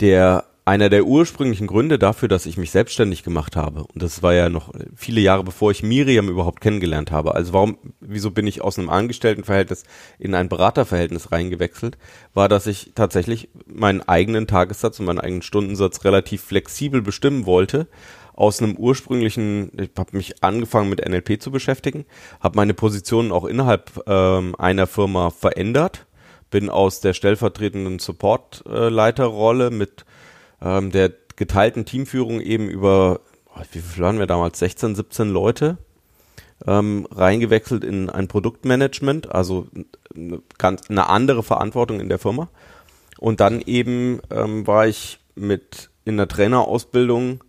der, einer der ursprünglichen Gründe dafür, dass ich mich selbstständig gemacht habe, und das war ja noch viele Jahre bevor ich Miriam überhaupt kennengelernt habe, also warum, wieso bin ich aus einem Angestelltenverhältnis in ein Beraterverhältnis reingewechselt, war, dass ich tatsächlich meinen eigenen Tagessatz und meinen eigenen Stundensatz relativ flexibel bestimmen wollte, aus einem ursprünglichen, ich habe mich angefangen mit NLP zu beschäftigen, habe meine Positionen auch innerhalb ähm, einer Firma verändert, bin aus der stellvertretenden Supportleiterrolle mit ähm, der geteilten Teamführung eben über, oh, wie viel waren wir damals, 16, 17 Leute, ähm, reingewechselt in ein Produktmanagement, also eine, ganz, eine andere Verantwortung in der Firma. Und dann eben ähm, war ich mit in der Trainerausbildung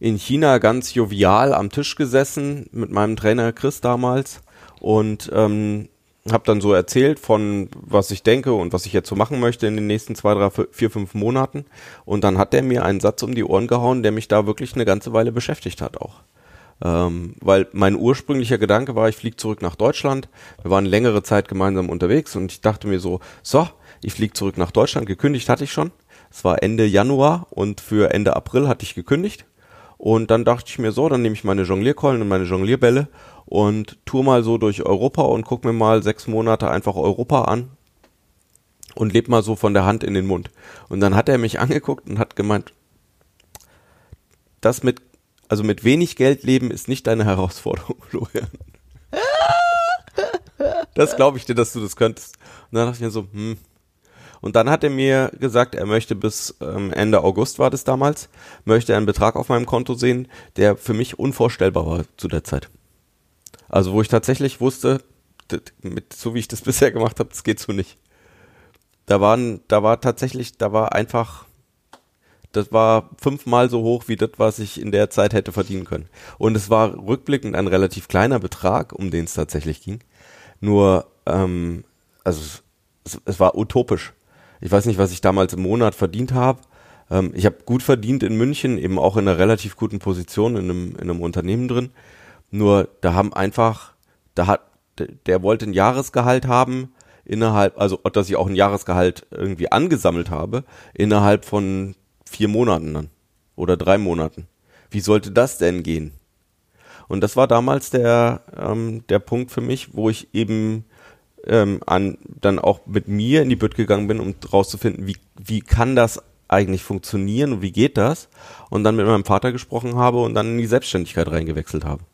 in China ganz jovial am Tisch gesessen mit meinem Trainer Chris damals und ähm, habe dann so erzählt von was ich denke und was ich jetzt so machen möchte in den nächsten zwei, drei, vier, fünf Monaten. Und dann hat er mir einen Satz um die Ohren gehauen, der mich da wirklich eine ganze Weile beschäftigt hat auch. Ähm, weil mein ursprünglicher Gedanke war, ich fliege zurück nach Deutschland. Wir waren längere Zeit gemeinsam unterwegs und ich dachte mir so, so, ich fliege zurück nach Deutschland. Gekündigt hatte ich schon. Es war Ende Januar und für Ende April hatte ich gekündigt. Und dann dachte ich mir so, dann nehme ich meine Jonglierkeulen und meine Jonglierbälle und tour mal so durch Europa und guck mir mal sechs Monate einfach Europa an und leb mal so von der Hand in den Mund. Und dann hat er mich angeguckt und hat gemeint, das mit, also mit wenig Geld leben ist nicht deine Herausforderung, Florian. Das glaube ich dir, dass du das könntest. Und dann dachte ich mir so, hm. Und dann hat er mir gesagt, er möchte bis ähm, Ende August war das damals, möchte einen Betrag auf meinem Konto sehen, der für mich unvorstellbar war zu der Zeit. Also wo ich tatsächlich wusste, mit, so wie ich das bisher gemacht habe, das geht so nicht. Da waren, da war tatsächlich, da war einfach, das war fünfmal so hoch wie das, was ich in der Zeit hätte verdienen können. Und es war rückblickend ein relativ kleiner Betrag, um den es tatsächlich ging. Nur, ähm, also es, es war utopisch. Ich weiß nicht, was ich damals im Monat verdient habe. Ähm, ich habe gut verdient in München, eben auch in einer relativ guten Position in einem, in einem Unternehmen drin. Nur da haben einfach, da hat, der wollte ein Jahresgehalt haben, innerhalb, also dass ich auch ein Jahresgehalt irgendwie angesammelt habe, innerhalb von vier Monaten dann. Oder drei Monaten. Wie sollte das denn gehen? Und das war damals der, ähm, der Punkt für mich, wo ich eben ähm, an, dann auch mit mir in die Bütt gegangen bin, um rauszufinden, wie, wie kann das eigentlich funktionieren und wie geht das? Und dann mit meinem Vater gesprochen habe und dann in die Selbstständigkeit reingewechselt habe.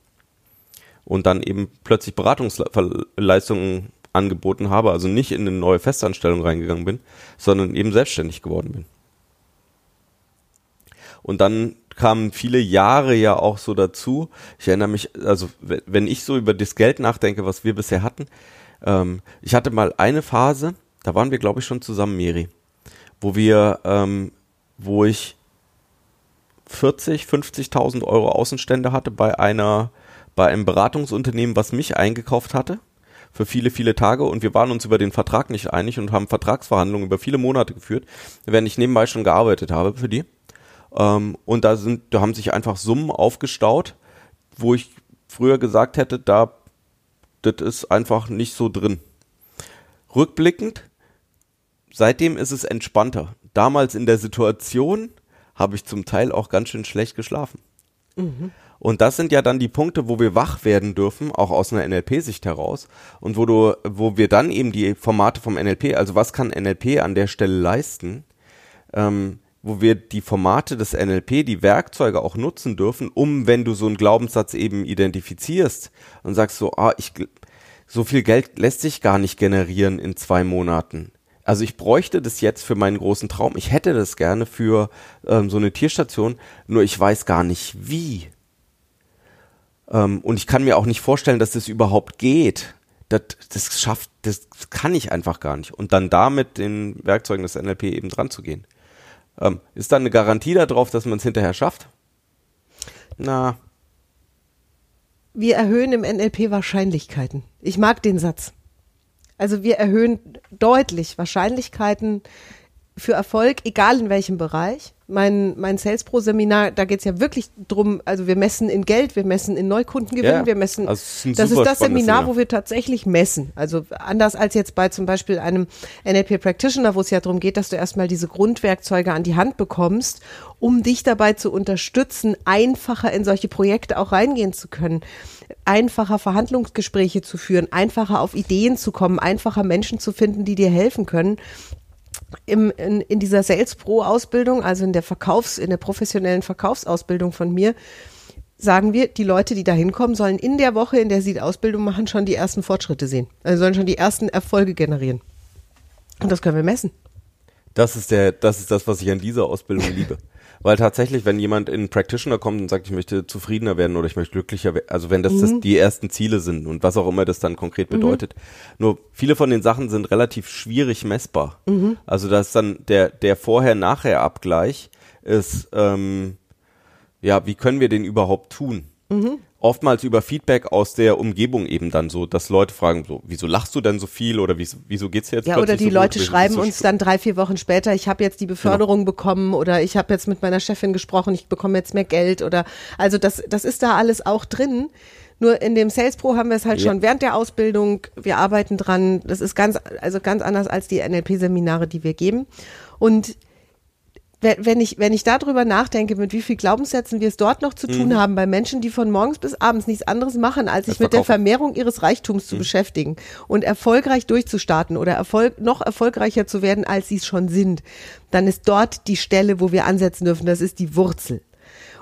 Und dann eben plötzlich Beratungsleistungen angeboten habe, also nicht in eine neue Festanstellung reingegangen bin, sondern eben selbstständig geworden bin. Und dann kamen viele Jahre ja auch so dazu. Ich erinnere mich, also wenn ich so über das Geld nachdenke, was wir bisher hatten, ähm, ich hatte mal eine Phase, da waren wir, glaube ich, schon zusammen, Miri, wo wir, ähm, wo ich 40, 50.000 Euro Außenstände hatte bei einer, bei einem Beratungsunternehmen, was mich eingekauft hatte für viele, viele Tage und wir waren uns über den Vertrag nicht einig und haben Vertragsverhandlungen über viele Monate geführt, während ich nebenbei schon gearbeitet habe für die. Ähm, und da sind, da haben sich einfach Summen aufgestaut, wo ich früher gesagt hätte, da das ist einfach nicht so drin. Rückblickend, seitdem ist es entspannter. Damals in der Situation habe ich zum Teil auch ganz schön schlecht geschlafen. Mhm. Und das sind ja dann die Punkte, wo wir wach werden dürfen, auch aus einer NLP-Sicht heraus. Und wo du, wo wir dann eben die Formate vom NLP, also was kann NLP an der Stelle leisten, ähm, wo wir die Formate des NLP, die Werkzeuge auch nutzen dürfen, um, wenn du so einen Glaubenssatz eben identifizierst und sagst so, ah, ich, so viel Geld lässt sich gar nicht generieren in zwei Monaten. Also ich bräuchte das jetzt für meinen großen Traum. Ich hätte das gerne für ähm, so eine Tierstation, nur ich weiß gar nicht wie. Ähm, und ich kann mir auch nicht vorstellen, dass das überhaupt geht. Das, das schafft, das kann ich einfach gar nicht. Und dann da mit den Werkzeugen des NLP eben dran zu gehen. Ähm, ist da eine Garantie darauf, dass man es hinterher schafft? Na. Wir erhöhen im NLP Wahrscheinlichkeiten. Ich mag den Satz. Also wir erhöhen deutlich Wahrscheinlichkeiten für Erfolg, egal in welchem Bereich mein, mein Sales Pro Seminar, da geht's ja wirklich drum, also wir messen in Geld, wir messen in Neukundengewinn, Ja, wir messen, also es ist das ist das Seminar, Seminar. wo wir tatsächlich messen. Also anders als jetzt bei zum Beispiel einem NLP Practitioner, wo es ja darum geht, dass du erstmal diese Grundwerkzeuge an die Hand bekommst, um dich dabei zu unterstützen, einfacher in solche Projekte auch reingehen zu können, einfacher Verhandlungsgespräche zu führen, einfacher auf Ideen zu kommen, einfacher Menschen zu finden, die dir helfen können im, in, in dieser Sales Pro Ausbildung, also in der Verkaufs, in der professionellen Verkaufsausbildung von mir, sagen wir, die Leute, die da hinkommen, sollen in der Woche, in der sie die Ausbildung machen, schon die ersten Fortschritte sehen. Also sollen schon die ersten Erfolge generieren. Und das können wir messen. Das ist der, das ist das, was ich an dieser Ausbildung liebe. Weil tatsächlich, wenn jemand in einen Practitioner kommt und sagt, ich möchte zufriedener werden oder ich möchte glücklicher werden, also wenn das, Mhm. das die ersten Ziele sind und was auch immer das dann konkret bedeutet. Nur viele von den Sachen sind relativ schwierig messbar. Mhm. Also das ist dann der, der Vorher-Nachher-Abgleich ist, ähm, ja, wie können wir den überhaupt tun? Mhm. Oftmals über Feedback aus der Umgebung eben dann so, dass Leute fragen so, wieso lachst du denn so viel oder wieso, wieso geht's jetzt Ja, oder die so gut? Leute Wieso schreiben du uns dann drei, vier Wochen später, ich habe jetzt die Beförderung bekommen oder ich habe jetzt mit meiner Chefin gesprochen, ich bekomme jetzt mehr Geld oder also das, das ist da alles auch drin. Nur in dem Sales Pro haben wir es halt Ja. schon während der Ausbildung, wir arbeiten dran, das ist ganz, also ganz anders als die NLP-Seminare, die wir geben. Und wenn ich, wenn ich darüber nachdenke, mit wie viel Glaubenssätzen wir es dort noch zu tun haben, bei Menschen, die von morgens bis abends nichts anderes machen, als sich mit der. Vermehrung ihres Reichtums zu beschäftigen und erfolgreich durchzustarten oder Erfolg, noch erfolgreicher zu werden, als sie es schon sind, dann ist dort die Stelle, wo wir ansetzen dürfen. Das ist die Wurzel.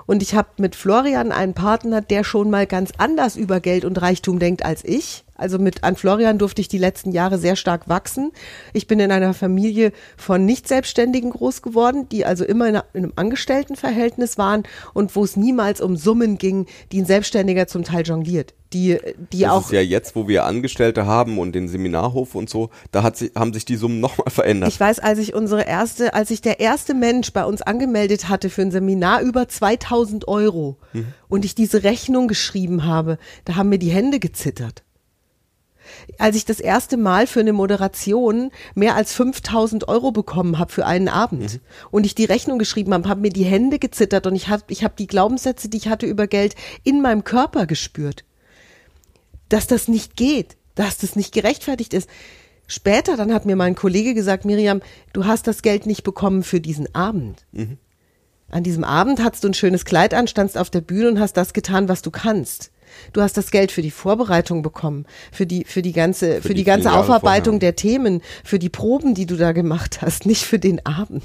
Und ich habe mit Florian einen Partner, der schon mal ganz anders über Geld und Reichtum denkt als ich. Also mit an Florian durfte ich die letzten Jahre sehr stark wachsen. Ich bin in einer Familie von Nicht-Selbstständigen groß geworden, die also immer in einem Angestelltenverhältnis waren und wo es niemals um Summen ging, die ein Selbstständiger zum Teil jongliert. Die, die das auch. ist ja jetzt, wo wir Angestellte haben und den Seminarhof und so, da hat sich, haben sich die Summen nochmal verändert. Ich weiß, als ich unsere erste, als ich der erste Mensch bei uns angemeldet hatte für ein Seminar über 2000 Euro und ich diese Rechnung geschrieben habe, da haben mir die Hände gezittert. Als ich das erste Mal für eine Moderation mehr als 5000 Euro bekommen habe für einen Abend und ich die Rechnung geschrieben habe, haben mir die Hände gezittert und ich habe ich hab die Glaubenssätze, die ich hatte über Geld, in meinem Körper gespürt dass das nicht geht, dass das nicht gerechtfertigt ist. Später dann hat mir mein Kollege gesagt, Miriam, du hast das Geld nicht bekommen für diesen Abend. An diesem Abend hattest du ein schönes Kleid an, standst auf der Bühne und hast das getan, was du kannst. Du hast das Geld für die Vorbereitung bekommen, für die, für die ganze, für, die die ganze Aufarbeitung vorher. der Themen, für die Proben, die du da gemacht hast, nicht für den Abend.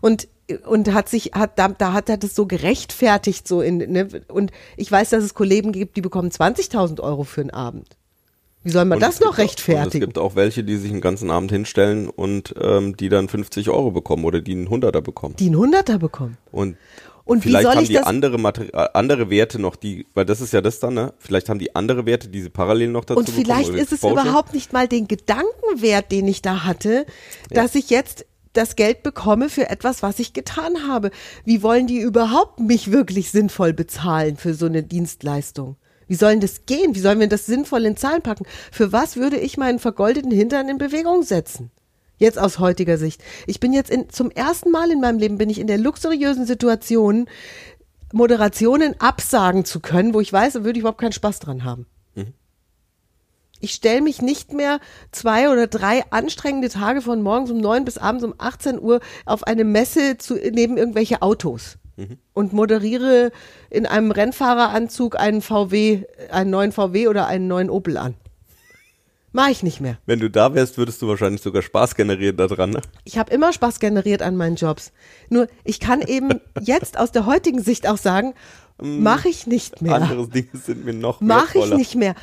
Und und hat sich hat da, da hat er das so gerechtfertigt so in ne? und ich weiß, dass es Kollegen gibt, die bekommen 20.000 Euro für einen Abend. Wie soll man Und das noch gibt auch- es rechtfertigen? gibt auch welche, die sich einen ganzen Abend hinstellen und ähm, die dann 50 Euro bekommen oder die einen Hunderter bekommen. die einen Hunderter bekommen. Und, Und wie vielleicht soll haben ich die das- andere, Materi äh, andere Werte noch, die, weil das ist ja das dann, ne? Vielleicht haben die andere Werte, die sie parallel noch dazu Und bekommen. vielleicht oder ist es Exposure. überhaupt nicht mal den Gedankenwert, den ich da hatte, dass ich jetzt das Geld bekomme für etwas, was ich getan habe. Wie wollen die überhaupt mich wirklich sinnvoll bezahlen für so eine Dienstleistung? Wie sollen das gehen? Wie sollen wir das sinnvoll in Zahlen packen? Für was würde ich meinen vergoldeten Hintern in Bewegung setzen? Jetzt aus heutiger Sicht. Ich bin jetzt in, zum ersten Mal in meinem Leben bin ich in der luxuriösen Situation, Moderationen absagen zu können, wo ich weiß, da würde ich überhaupt keinen Spaß dran haben. Ich stelle mich nicht mehr zwei oder drei anstrengende Tage von morgens um neun bis abends um 18 Uhr auf eine Messe zu, neben irgendwelche Autos und moderiere in einem Rennfahreranzug einen VW, einen neuen VW oder einen neuen Opel an. Mach ich nicht mehr. Wenn du da wärst, würdest du wahrscheinlich sogar Spaß generieren daran, ne? Ich habe immer Spaß generiert an meinen Jobs. Nur ich kann eben jetzt aus der heutigen Sicht auch sagen, mache ich nicht mehr. Andere Dinge sind mir noch Mache ich nicht mehr.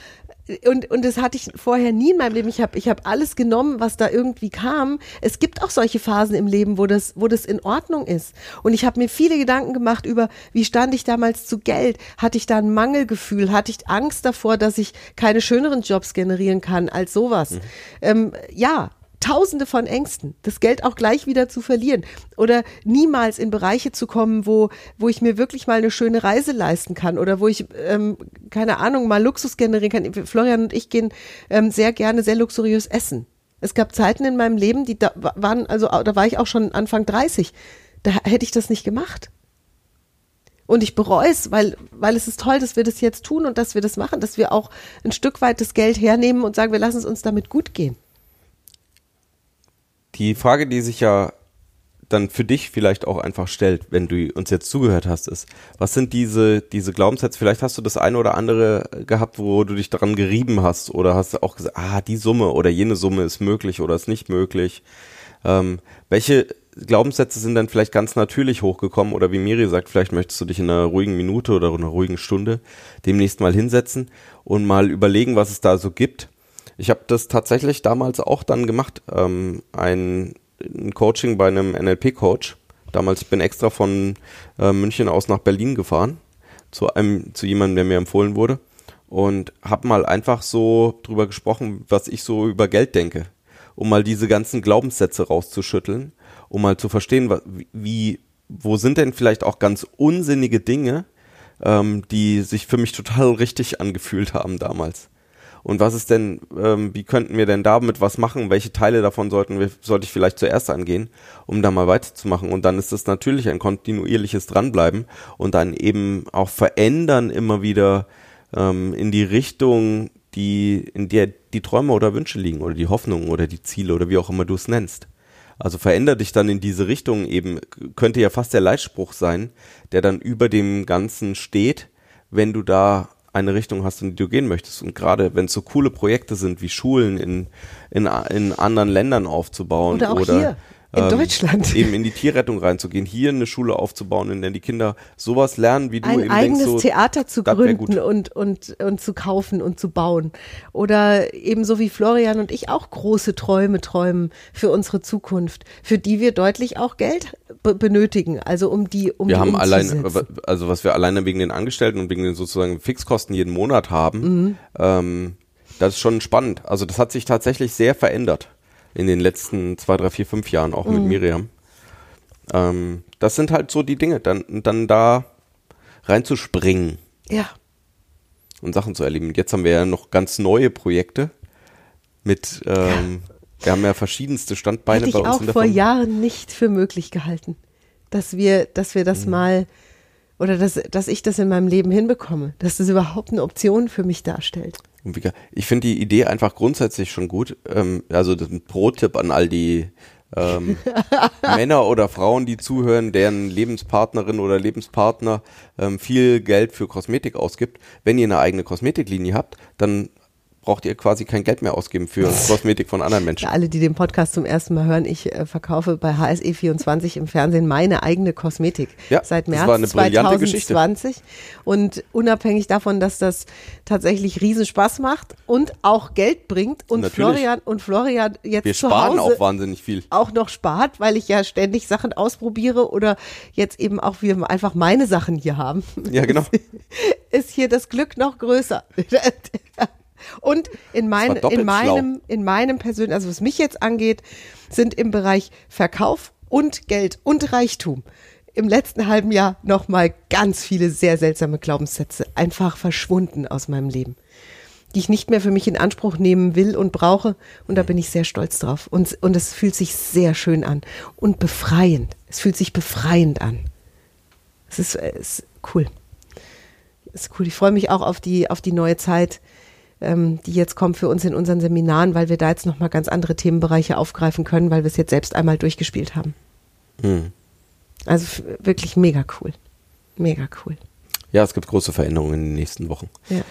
Und, und das hatte ich vorher nie in meinem Leben. Ich habe ich hab alles genommen, was da irgendwie kam. Es gibt auch solche Phasen im Leben, wo das, wo das in Ordnung ist. Und ich habe mir viele Gedanken gemacht über, wie stand ich damals zu Geld? Hatte ich da ein Mangelgefühl? Hatte ich Angst davor, dass ich keine schöneren Jobs generieren kann als sowas? Ähm, ja, Tausende von Ängsten, das Geld auch gleich wieder zu verlieren oder niemals in Bereiche zu kommen, wo, wo ich mir wirklich mal eine schöne Reise leisten kann oder wo ich, ähm, keine Ahnung, mal Luxus generieren kann. Florian und ich gehen ähm, sehr gerne sehr luxuriös essen. Es gab Zeiten in meinem Leben, die da wa- waren, also da war ich auch schon Anfang 30, da hätte ich das nicht gemacht. Und ich bereue es, weil, weil es ist toll, dass wir das jetzt tun und dass wir das machen, dass wir auch ein Stück weit das Geld hernehmen und sagen, wir lassen es uns damit gut gehen. Die Frage, die sich ja dann für dich vielleicht auch einfach stellt, wenn du uns jetzt zugehört hast, ist, was sind diese, diese Glaubenssätze? Vielleicht hast du das eine oder andere gehabt, wo du dich daran gerieben hast oder hast auch gesagt, ah, die Summe oder jene Summe ist möglich oder ist nicht möglich. Ähm, welche Glaubenssätze sind dann vielleicht ganz natürlich hochgekommen oder wie Miri sagt, vielleicht möchtest du dich in einer ruhigen Minute oder einer ruhigen Stunde demnächst mal hinsetzen und mal überlegen, was es da so gibt. Ich habe das tatsächlich damals auch dann gemacht, ähm, ein, ein Coaching bei einem NLP-Coach. Damals ich bin extra von äh, München aus nach Berlin gefahren zu einem zu jemandem, der mir empfohlen wurde und habe mal einfach so drüber gesprochen, was ich so über Geld denke, um mal diese ganzen Glaubenssätze rauszuschütteln, um mal zu verstehen, wie wo sind denn vielleicht auch ganz unsinnige Dinge, ähm, die sich für mich total richtig angefühlt haben damals. Und was ist denn, ähm, wie könnten wir denn damit was machen? Welche Teile davon sollten wir, sollte ich vielleicht zuerst angehen, um da mal weiterzumachen? Und dann ist es natürlich ein kontinuierliches Dranbleiben und dann eben auch verändern immer wieder ähm, in die Richtung, die, in der die Träume oder Wünsche liegen oder die Hoffnungen oder die Ziele oder wie auch immer du es nennst. Also veränder dich dann in diese Richtung eben, könnte ja fast der Leitspruch sein, der dann über dem Ganzen steht, wenn du da eine Richtung hast, in die du gehen möchtest. Und gerade wenn es so coole Projekte sind, wie Schulen in, in, in anderen Ländern aufzubauen Oder auch oder hier. In Deutschland. Eben in die Tierrettung reinzugehen, hier eine Schule aufzubauen, in der die Kinder sowas lernen, wie du ein eben eigenes denkst, so, Theater zu gründen und, und, und zu kaufen und zu bauen. Oder ebenso wie Florian und ich auch große Träume träumen für unsere Zukunft, für die wir deutlich auch Geld be benötigen, also um die um wir die haben allein, also was wir alleine wegen den Angestellten und wegen den sozusagen Fixkosten jeden Monat haben, Mhm. ähm, das ist schon spannend. Also das hat sich tatsächlich sehr verändert in den letzten zwei, drei, vier, fünf Jahren, auch Mhm. mit Miriam. Ähm, das sind halt so die Dinge, dann, dann da reinzuspringen Ja, und Sachen zu erleben. Jetzt haben wir ja noch ganz neue Projekte mit, ähm, wir haben ja verschiedenste Standbeine hätte ich bei uns auch in der vor Firma. Jahren nicht für möglich gehalten, dass wir, dass wir Mhm. das mal oder dass, dass ich das in meinem Leben hinbekomme, dass das überhaupt eine Option für mich darstellt. Ich finde die Idee einfach grundsätzlich schon gut. Ähm, also das ist ein Pro-Tipp an all die ähm, Männer oder Frauen, die zuhören, deren Lebenspartnerin oder Lebenspartner ähm, viel Geld für Kosmetik ausgibt. Wenn ihr eine eigene Kosmetiklinie habt, dann braucht ihr quasi kein Geld mehr ausgeben für Kosmetik von anderen Menschen. Für alle, die den Podcast zum ersten Mal hören, ich äh, verkaufe bei HSE24 im Fernsehen meine eigene Kosmetik Ja, seit März war eine brillante Geschichte. 2020 und unabhängig davon, dass das tatsächlich riesen Spaß macht und auch Geld bringt und Natürlich. Florian und Florian jetzt Wir zu sparen Hause auch wahnsinnig viel. auch noch spart, weil ich ja ständig Sachen ausprobiere oder jetzt eben auch wir einfach meine Sachen hier haben. Ja, genau. Ist hier das Glück noch größer. Und in, mein, in meinem, in meinem persönlichen, also was mich jetzt angeht, sind im Bereich Verkauf und Geld und Reichtum im letzten halben Jahr nochmal ganz viele sehr seltsame Glaubenssätze einfach verschwunden aus meinem Leben, die ich nicht mehr für mich in Anspruch nehmen will und brauche. Und da bin ich sehr stolz drauf. Und, und es fühlt sich sehr schön an und befreiend. Es fühlt sich befreiend an. Es ist, es ist cool. Es ist cool. Ich freue mich auch auf die, auf die neue Zeit, ähm, die jetzt kommt für uns in unseren Seminaren, weil wir da jetzt nochmal ganz andere Themenbereiche aufgreifen können, weil wir es jetzt selbst einmal durchgespielt haben. Hm. Also wirklich mega cool. Mega cool. Ja, es gibt große Veränderungen in den nächsten Wochen. Ja.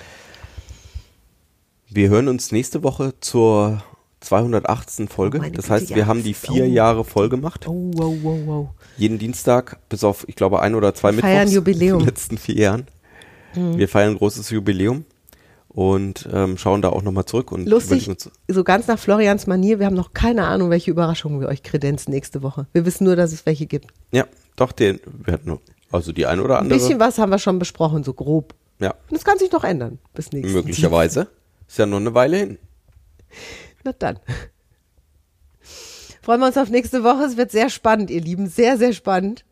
Wir hören uns nächste Woche zur 218. Folge. Oh, das heißt, wir haben die vier Oh. Jahre voll gemacht. Oh, wow, wow, wow. Jeden Dienstag, bis auf, ich glaube, ein oder zwei Wir feiern Mittwochs Jubiläum. Mhm. in den letzten vier Jahren. Wir feiern ein großes Jubiläum und ähm, schauen da auch nochmal zurück. Und Lustig, so ganz nach Florians Manier, wir haben noch keine Ahnung, welche Überraschungen wir euch kredenzen nächste Woche. Wir wissen nur, dass es welche gibt. Ja, doch, den, wir hatten also die ein oder Ein andere. bisschen was haben wir schon besprochen, so grob. ja, Und das kann sich noch ändern bis nächstes möglicherweise. Ist ja noch eine Weile hin. Na dann. Freuen wir uns auf nächste Woche. Es wird sehr spannend, ihr Lieben. Sehr, sehr spannend,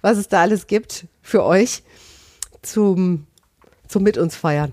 was es da alles gibt für euch zum, zum Mit uns feiern.